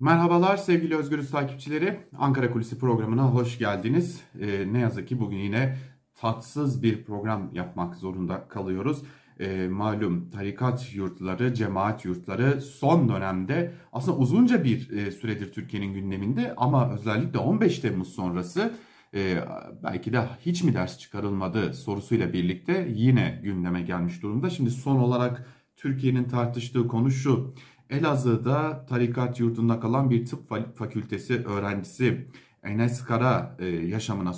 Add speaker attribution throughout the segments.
Speaker 1: Merhabalar sevgili Özgürüz takipçileri. Ankara Kulisi programına hoş geldiniz. Ee, ne yazık ki bugün yine tatsız bir program yapmak zorunda kalıyoruz. Ee, malum tarikat yurtları, cemaat yurtları son dönemde aslında uzunca bir e, süredir Türkiye'nin gündeminde ama özellikle 15 Temmuz sonrası e, belki de hiç mi ders çıkarılmadı sorusuyla birlikte yine gündeme gelmiş durumda. Şimdi son olarak Türkiye'nin tartıştığı konu şu. Elazığ'da tarikat yurdunda kalan bir tıp fakültesi öğrencisi Enes Kara e, yaşamına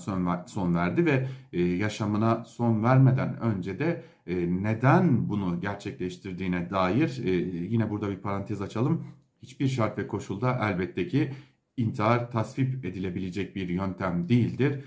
Speaker 1: son verdi ve e, yaşamına son vermeden önce de e, neden bunu gerçekleştirdiğine dair yine burada bir parantez açalım. Hiçbir şart ve koşulda elbette ki intihar tasvip edilebilecek bir yöntem değildir.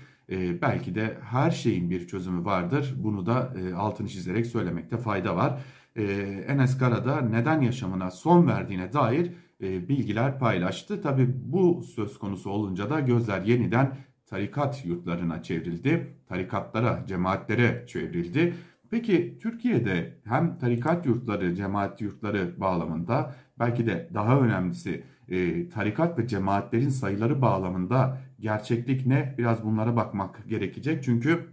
Speaker 1: Belki de her şeyin bir çözümü vardır. Bunu da altını çizerek söylemekte fayda var e, Enes Karada neden yaşamına son verdiğine dair e, bilgiler paylaştı. Tabi bu söz konusu olunca da gözler yeniden tarikat yurtlarına çevrildi. Tarikatlara, cemaatlere çevrildi. Peki Türkiye'de hem tarikat yurtları, cemaat yurtları bağlamında belki de daha önemlisi e, tarikat ve cemaatlerin sayıları bağlamında gerçeklik ne? Biraz bunlara bakmak gerekecek. Çünkü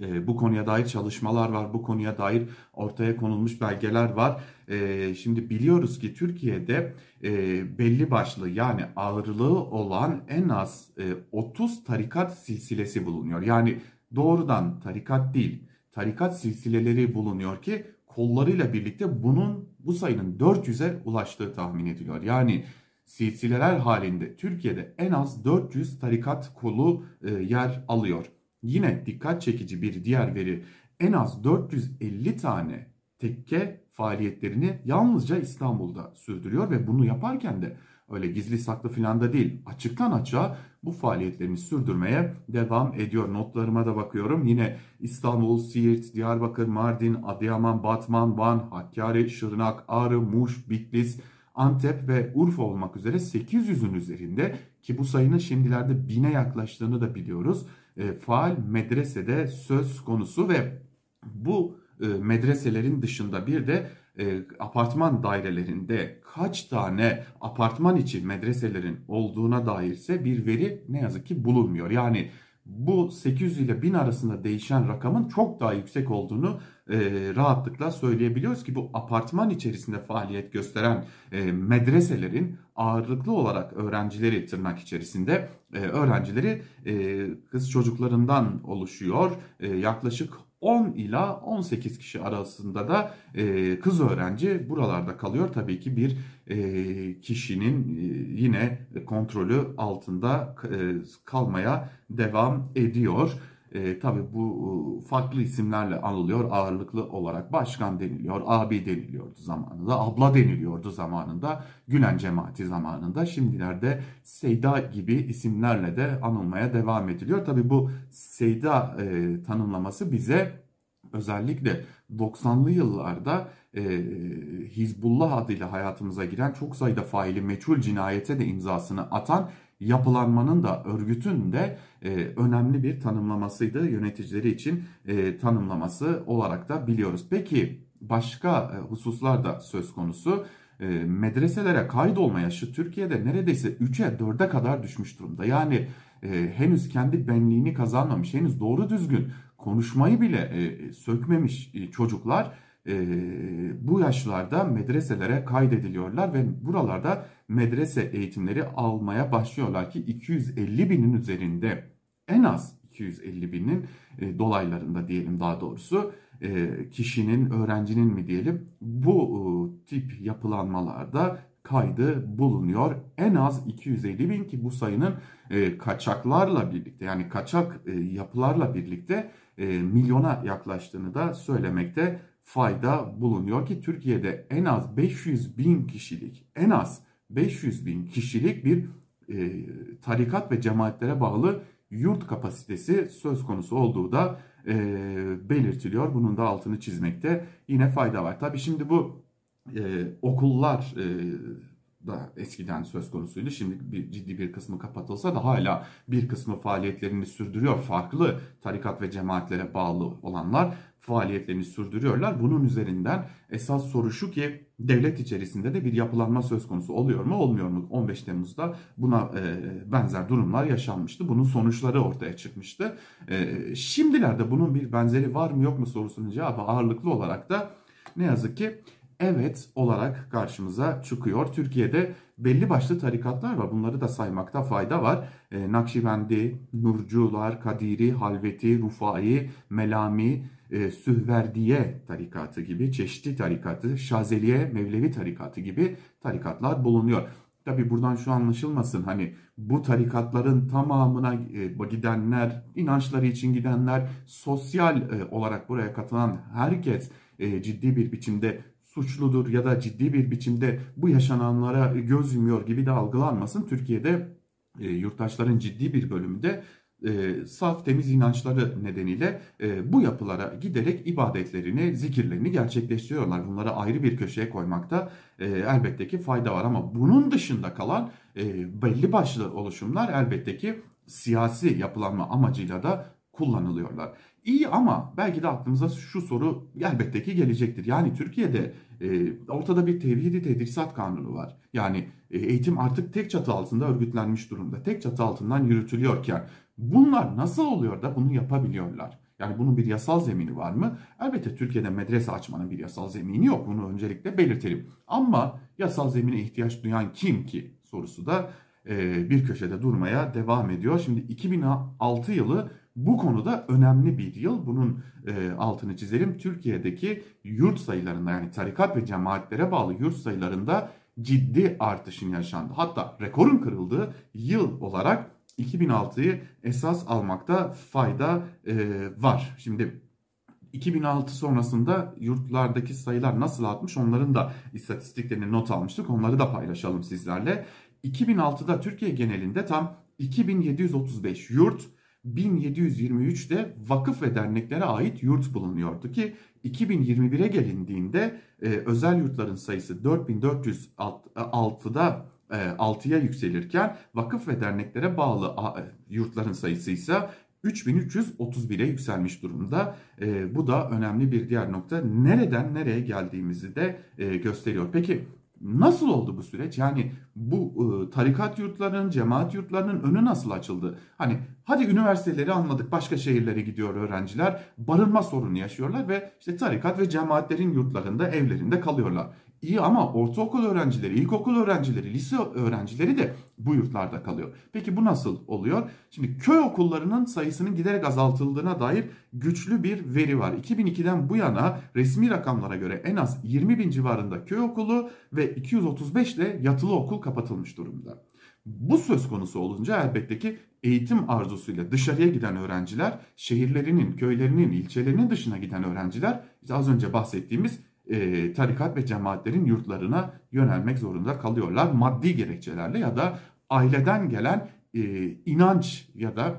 Speaker 1: e, bu konuya dair çalışmalar var, bu konuya dair ortaya konulmuş belgeler var. E, şimdi biliyoruz ki Türkiye'de e, belli başlı yani ağırlığı olan en az e, 30 tarikat silsilesi bulunuyor. Yani doğrudan tarikat değil, tarikat silsileleri bulunuyor ki kollarıyla birlikte bunun bu sayının 400'e ulaştığı tahmin ediliyor. Yani silsileler halinde Türkiye'de en az 400 tarikat kolu e, yer alıyor. Yine dikkat çekici bir diğer veri en az 450 tane tekke faaliyetlerini yalnızca İstanbul'da sürdürüyor ve bunu yaparken de öyle gizli saklı filan da değil açıktan açığa bu faaliyetlerini sürdürmeye devam ediyor. Notlarıma da bakıyorum. Yine İstanbul, Siirt, Diyarbakır, Mardin, Adıyaman, Batman, Van, Hakkari, Şırnak, Ağrı, Muş, Bitlis, Antep ve Urfa olmak üzere 800'ün üzerinde ki bu sayının şimdilerde 1000'e yaklaştığını da biliyoruz e, faal medresede söz konusu ve bu e, medreselerin dışında bir de e, apartman dairelerinde kaç tane apartman içi medreselerin olduğuna dairse bir veri ne yazık ki bulunmuyor. Yani bu 800 ile 1000 arasında değişen rakamın çok daha yüksek olduğunu e, rahatlıkla söyleyebiliyoruz ki bu apartman içerisinde faaliyet gösteren e, medreselerin ağırlıklı olarak öğrencileri tırnak içerisinde e, öğrencileri e, kız çocuklarından oluşuyor. E, yaklaşık 10 ila 18 kişi arasında da e, kız öğrenci buralarda kalıyor. Tabii ki bir e, kişinin e, yine kontrolü altında e, kalmaya devam ediyor. E, tabii bu e, farklı isimlerle anılıyor ağırlıklı olarak. Başkan deniliyor, abi deniliyordu zamanında, abla deniliyordu zamanında, Gülen cemaati zamanında. Şimdilerde Seyda gibi isimlerle de anılmaya devam ediliyor. Tabii bu Seyda e, tanımlaması bize özellikle 90'lı yıllarda e, Hizbullah adıyla hayatımıza giren çok sayıda faili meçhul cinayete de imzasını atan yapılanmanın da örgütün de e, önemli bir tanımlamasıydı yöneticileri için e, tanımlaması olarak da biliyoruz. Peki başka e, hususlar da söz konusu. E, medreselere kaydolma yaşı Türkiye'de neredeyse 3'e 4'e kadar düşmüş durumda. Yani e, henüz kendi benliğini kazanmamış, henüz doğru düzgün konuşmayı bile e, sökmemiş e, çocuklar bu yaşlarda medreselere kaydediliyorlar ve buralarda medrese eğitimleri almaya başlıyorlar ki 250 binin üzerinde en az 250 binin e, dolaylarında diyelim daha doğrusu e, kişinin öğrencinin mi diyelim bu e, tip yapılanmalarda kaydı bulunuyor. En az 250 bin ki bu sayının e, kaçaklarla birlikte yani kaçak e, yapılarla birlikte e, milyona yaklaştığını da söylemekte fayda bulunuyor ki Türkiye'de en az 500 bin kişilik en az 500 bin kişilik bir e, tarikat ve cemaatlere bağlı yurt kapasitesi söz konusu olduğu da e, belirtiliyor. Bunun da altını çizmekte yine fayda var. Tabi şimdi bu e, okullar e, da eskiden söz konusuydu. Şimdi bir ciddi bir kısmı kapatılsa da hala bir kısmı faaliyetlerini sürdürüyor. Farklı tarikat ve cemaatlere bağlı olanlar faaliyetlerini sürdürüyorlar. Bunun üzerinden esas soru şu ki devlet içerisinde de bir yapılanma söz konusu oluyor mu olmuyor mu? 15 Temmuz'da buna e, benzer durumlar yaşanmıştı. Bunun sonuçları ortaya çıkmıştı. E, şimdilerde bunun bir benzeri var mı yok mu sorusunun cevabı ağırlıklı olarak da ne yazık ki evet olarak karşımıza çıkıyor. Türkiye'de belli başlı tarikatlar var. Bunları da saymakta fayda var. E, Nakşibendi, Nurcular, Kadiri, Halveti, Rufai, Melami, e, Sühverdiye tarikatı gibi, Çeşitli tarikatı, Şazeliye, Mevlevi tarikatı gibi tarikatlar bulunuyor. Tabi buradan şu anlaşılmasın hani bu tarikatların tamamına e, gidenler, inançları için gidenler, sosyal e, olarak buraya katılan herkes e, ciddi bir biçimde suçludur ya da ciddi bir biçimde bu yaşananlara göz yumuyor gibi de algılanmasın. Türkiye'de yurttaşların ciddi bir bölümü de e, saf temiz inançları nedeniyle e, bu yapılara giderek ibadetlerini, zikirlerini gerçekleştiriyorlar. Bunları ayrı bir köşeye koymakta e, elbette ki fayda var ama bunun dışında kalan e, belli başlı oluşumlar elbette ki siyasi yapılanma amacıyla da kullanılıyorlar. İyi ama belki de aklımıza şu soru elbette ki gelecektir. Yani Türkiye'de e, ortada bir tevhidi tedrisat kanunu var. Yani e, eğitim artık tek çatı altında örgütlenmiş durumda. Tek çatı altından yürütülüyorken Bunlar nasıl oluyor da bunu yapabiliyorlar? Yani bunun bir yasal zemini var mı? Elbette Türkiye'de medrese açmanın bir yasal zemini yok. Bunu öncelikle belirtelim. Ama yasal zemine ihtiyaç duyan kim ki sorusu da e, bir köşede durmaya devam ediyor. Şimdi 2006 yılı bu konuda önemli bir yıl. Bunun e, altını çizelim. Türkiye'deki yurt sayılarında yani tarikat ve cemaatlere bağlı yurt sayılarında ciddi artışın yaşandı. Hatta rekorun kırıldığı yıl olarak 2006'yı esas almakta fayda e, var. Şimdi 2006 sonrasında yurtlardaki sayılar nasıl artmış onların da istatistiklerini not almıştık. Onları da paylaşalım sizlerle. 2006'da Türkiye genelinde tam 2735 yurt, 1723'de vakıf ve derneklere ait yurt bulunuyordu ki 2021'e gelindiğinde e, özel yurtların sayısı 4406'da 6'ya e, yükselirken vakıf ve derneklere bağlı yurtların sayısı ise 3331'e yükselmiş durumda. E, bu da önemli bir diğer nokta. Nereden nereye geldiğimizi de e, gösteriyor. Peki nasıl oldu bu süreç? Yani bu tarikat yurtlarının, cemaat yurtlarının önü nasıl açıldı? Hani hadi üniversiteleri anladık, başka şehirlere gidiyor öğrenciler, barınma sorunu yaşıyorlar ve işte tarikat ve cemaatlerin yurtlarında, evlerinde kalıyorlar. İyi ama ortaokul öğrencileri, ilkokul öğrencileri, lise öğrencileri de bu yurtlarda kalıyor. Peki bu nasıl oluyor? Şimdi köy okullarının sayısının giderek azaltıldığına dair güçlü bir veri var. 2002'den bu yana resmi rakamlara göre en az 20 bin civarında köy okulu ve 235 de yatılı okul kapatılmış durumda. Bu söz konusu olunca elbette ki eğitim arzusuyla dışarıya giden öğrenciler, şehirlerinin, köylerinin, ilçelerinin dışına giden öğrenciler, işte az önce bahsettiğimiz e, tarikat ve cemaatlerin yurtlarına yönelmek zorunda kalıyorlar. Maddi gerekçelerle ya da aileden gelen e, inanç ya da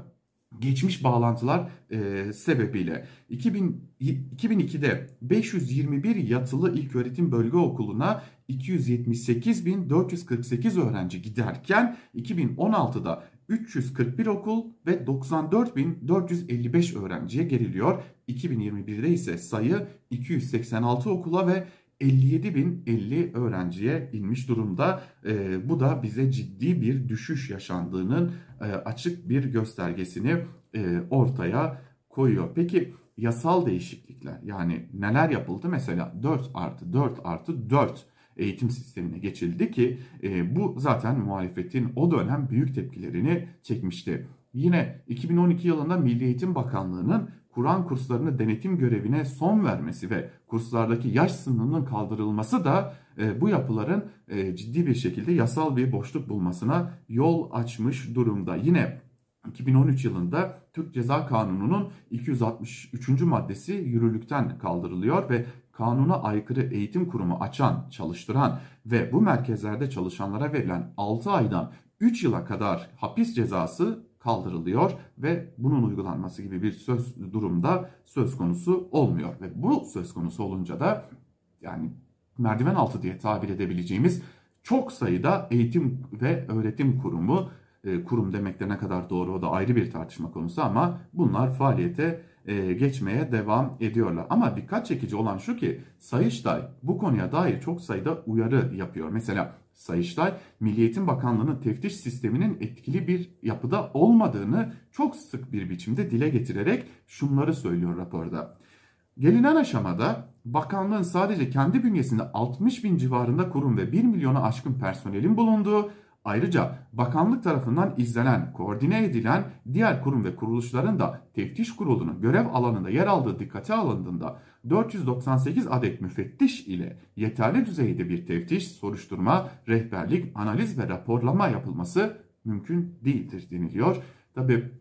Speaker 1: geçmiş bağlantılar e, sebebiyle 2000, 2002'de 521 yatılı ilköğretim bölge okuluna 278.448 öğrenci giderken 2016'da 341 okul ve 94.455 öğrenciye geriliyor. 2021'de ise sayı 286 okula ve 57.050 öğrenciye inmiş durumda. E, bu da bize ciddi bir düşüş yaşandığının e, açık bir göstergesini e, ortaya koyuyor. Peki yasal değişiklikler yani neler yapıldı? Mesela 4 artı 4 artı 4 eğitim sistemine geçildi ki e, bu zaten muhalefetin o dönem büyük tepkilerini çekmişti. Yine 2012 yılında Milli Eğitim Bakanlığı'nın Kur'an kurslarını denetim görevine son vermesi ve kurslardaki yaş sınırının kaldırılması da e, bu yapıların e, ciddi bir şekilde yasal bir boşluk bulmasına yol açmış durumda. Yine 2013 yılında Türk Ceza Kanunu'nun 263. maddesi yürürlükten kaldırılıyor ve kanuna aykırı eğitim kurumu açan, çalıştıran ve bu merkezlerde çalışanlara verilen 6 aydan 3 yıla kadar hapis cezası kaldırılıyor ve bunun uygulanması gibi bir söz durumda söz konusu olmuyor ve bu söz konusu olunca da yani merdiven altı diye tabir edebileceğimiz çok sayıda eğitim ve öğretim kurumu, e, kurum demek de ne kadar doğru o da ayrı bir tartışma konusu ama bunlar faaliyete e, geçmeye devam ediyorlar. Ama dikkat çekici olan şu ki Sayıştay bu konuya dair çok sayıda uyarı yapıyor. Mesela Sayıştay, Milli Eğitim Bakanlığı'nın teftiş sisteminin etkili bir yapıda olmadığını çok sık bir biçimde dile getirerek şunları söylüyor raporda. Gelinen aşamada bakanlığın sadece kendi bünyesinde 60 bin civarında kurum ve 1 milyona aşkın personelin bulunduğu, ayrıca bakanlık tarafından izlenen, koordine edilen diğer kurum ve kuruluşların da teftiş kurulunun görev alanında yer aldığı dikkate alındığında 498 adet müfettiş ile yeterli düzeyde bir teftiş, soruşturma, rehberlik, analiz ve raporlama yapılması mümkün değildir deniliyor. Tabi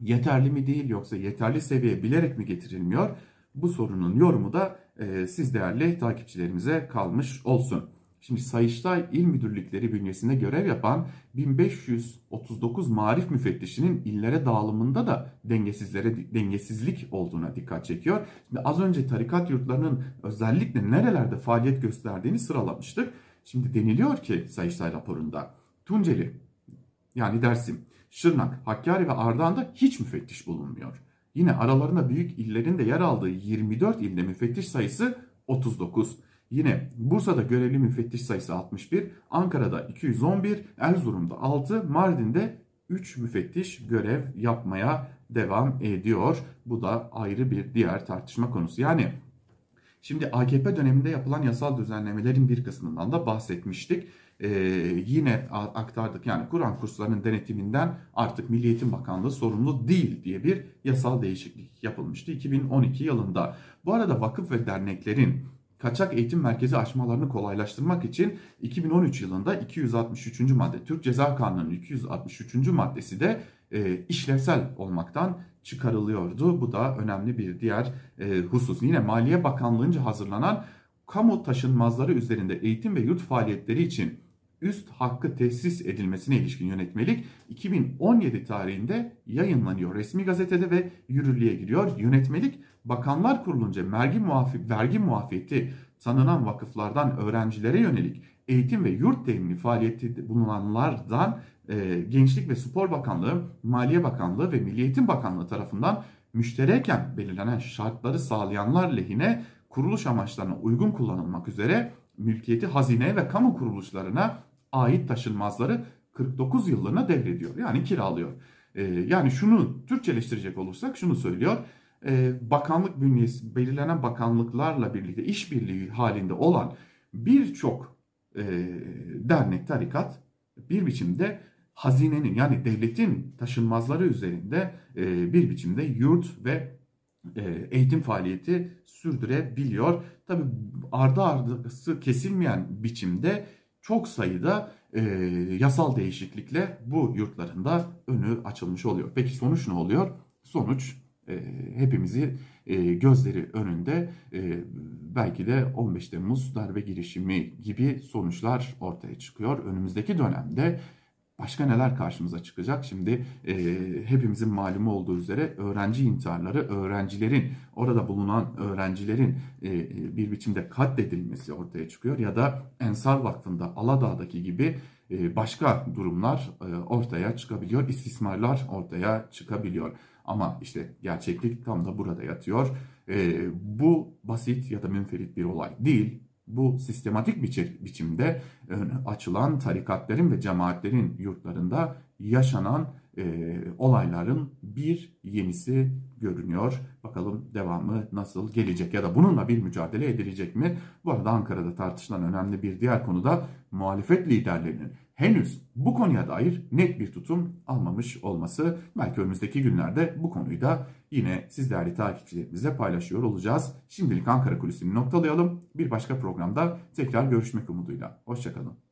Speaker 1: yeterli mi değil yoksa yeterli seviye bilerek mi getirilmiyor? Bu sorunun yorumu da e, siz değerli takipçilerimize kalmış olsun. Şimdi Sayıştay İl Müdürlükleri bünyesinde görev yapan 1539 marif müfettişinin illere dağılımında da dengesizlere dengesizlik olduğuna dikkat çekiyor. Şimdi az önce tarikat yurtlarının özellikle nerelerde faaliyet gösterdiğini sıralamıştık. Şimdi deniliyor ki Sayıştay raporunda Tunceli yani Dersim, Şırnak, Hakkari ve Ardahan'da hiç müfettiş bulunmuyor. Yine aralarında büyük illerin de yer aldığı 24 ilde müfettiş sayısı 39. Yine Bursa'da görevli müfettiş sayısı 61, Ankara'da 211, Erzurum'da 6, Mardin'de 3 müfettiş görev yapmaya devam ediyor. Bu da ayrı bir diğer tartışma konusu. Yani şimdi AKP döneminde yapılan yasal düzenlemelerin bir kısmından da bahsetmiştik. Ee, yine aktardık yani Kur'an kurslarının denetiminden artık Milli Eğitim Bakanlığı sorumlu değil diye bir yasal değişiklik yapılmıştı 2012 yılında. Bu arada vakıf ve derneklerin kaçak eğitim merkezi açmalarını kolaylaştırmak için 2013 yılında 263. madde Türk Ceza Kanunu'nun 263. maddesi de e, işlevsel olmaktan çıkarılıyordu. Bu da önemli bir diğer e, husus. Yine Maliye Bakanlığı'nca hazırlanan kamu taşınmazları üzerinde eğitim ve yurt faaliyetleri için üst hakkı tesis edilmesine ilişkin yönetmelik 2017 tarihinde yayınlanıyor. Resmi gazetede ve yürürlüğe giriyor. Yönetmelik Bakanlar Kurulu'nca vergi, muafi, vergi muafiyeti tanınan vakıflardan öğrencilere yönelik eğitim ve yurt temini faaliyeti bulunanlardan e, Gençlik ve Spor Bakanlığı, Maliye Bakanlığı ve Milli Eğitim Bakanlığı tarafından müştereken belirlenen şartları sağlayanlar lehine kuruluş amaçlarına uygun kullanılmak üzere mülkiyeti hazine ve kamu kuruluşlarına ait taşınmazları 49 yıllığına devrediyor. Yani kiralıyor. Ee, yani şunu Türkçeleştirecek olursak şunu söylüyor. Ee, bakanlık bünyesi belirlenen bakanlıklarla birlikte işbirliği halinde olan birçok e, dernek, tarikat bir biçimde hazinenin yani devletin taşınmazları üzerinde e, bir biçimde yurt ve e, eğitim faaliyeti sürdürebiliyor. Tabi ardı ardası kesilmeyen biçimde çok sayıda e, yasal değişiklikle bu yurtlarında önü açılmış oluyor. Peki sonuç ne oluyor? Sonuç e, hepimizi e, gözleri önünde e, belki de 15 Temmuz darbe girişimi gibi sonuçlar ortaya çıkıyor. Önümüzdeki dönemde Başka neler karşımıza çıkacak? Şimdi e, hepimizin malumu olduğu üzere öğrenci intiharları, öğrencilerin, orada bulunan öğrencilerin e, bir biçimde katledilmesi ortaya çıkıyor. Ya da Ensar Vakfı'nda Aladağ'daki gibi e, başka durumlar e, ortaya çıkabiliyor. İstismarlar ortaya çıkabiliyor. Ama işte gerçeklik tam da burada yatıyor. E, bu basit ya da münferit bir olay değil bu sistematik biçim, biçimde açılan tarikatların ve cemaatlerin yurtlarında yaşanan e, olayların bir yenisi görünüyor. Bakalım devamı nasıl gelecek ya da bununla bir mücadele edilecek mi? Bu arada Ankara'da tartışılan önemli bir diğer konu da muhalefet liderlerinin henüz bu konuya dair net bir tutum almamış olması. Belki önümüzdeki günlerde bu konuyu da yine siz değerli takipçilerimizle paylaşıyor olacağız. Şimdilik Ankara Kulisi'ni noktalayalım. Bir başka programda tekrar görüşmek umuduyla. Hoşçakalın.